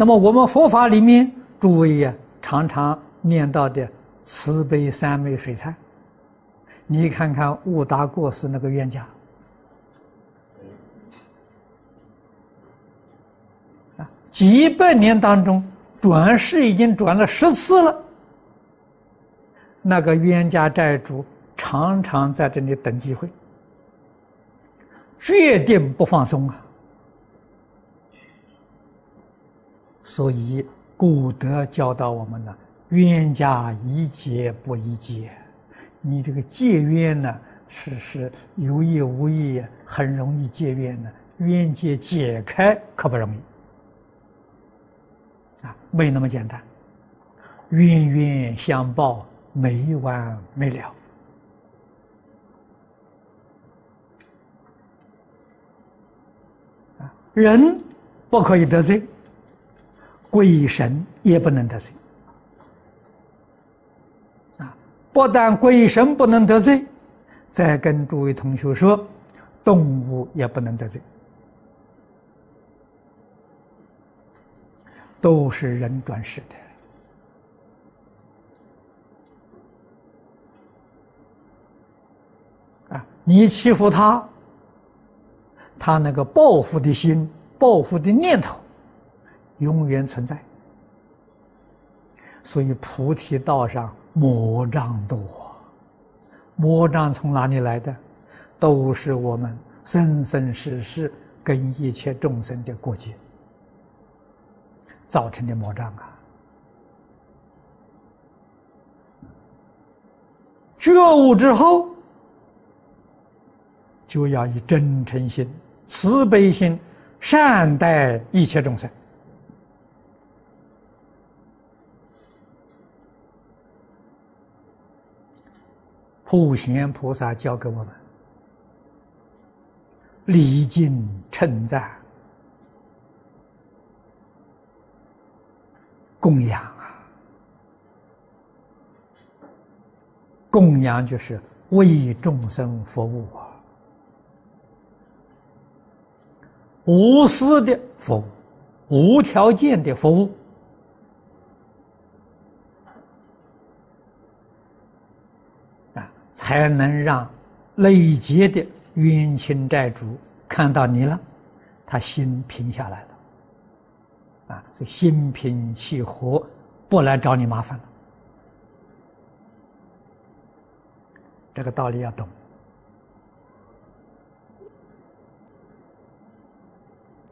那么我们佛法里面，诸位呀，常常念到的慈悲三昧水忏，你看看悟达过世那个冤家，啊，几百年当中转世已经转了十次了，那个冤家债主常常在这里等机会，决定不放松啊。所以，古德教导我们呢，冤家宜解不宜结。你这个结冤呢，是是有意无意，很容易结冤的。冤结解开可不容易啊，没那么简单。冤冤相报，没完没了，人不可以得罪。鬼神也不能得罪啊！不但鬼神不能得罪，再跟诸位同学说，动物也不能得罪，都是人转世的啊！你欺负他，他那个报复的心、报复的念头。永远存在，所以菩提道上魔障多。魔障从哪里来的？都是我们生生世世跟一切众生的过节造成的魔障啊！觉悟之后，就要以真诚心、慈悲心善待一切众生。普贤菩萨教给我们礼敬称赞、供养啊！供养就是为众生服务啊，无私的服务，无条件的服务。才能让累劫的冤亲债主看到你了，他心平下来了，啊，所以心平气和，不来找你麻烦了。这个道理要懂。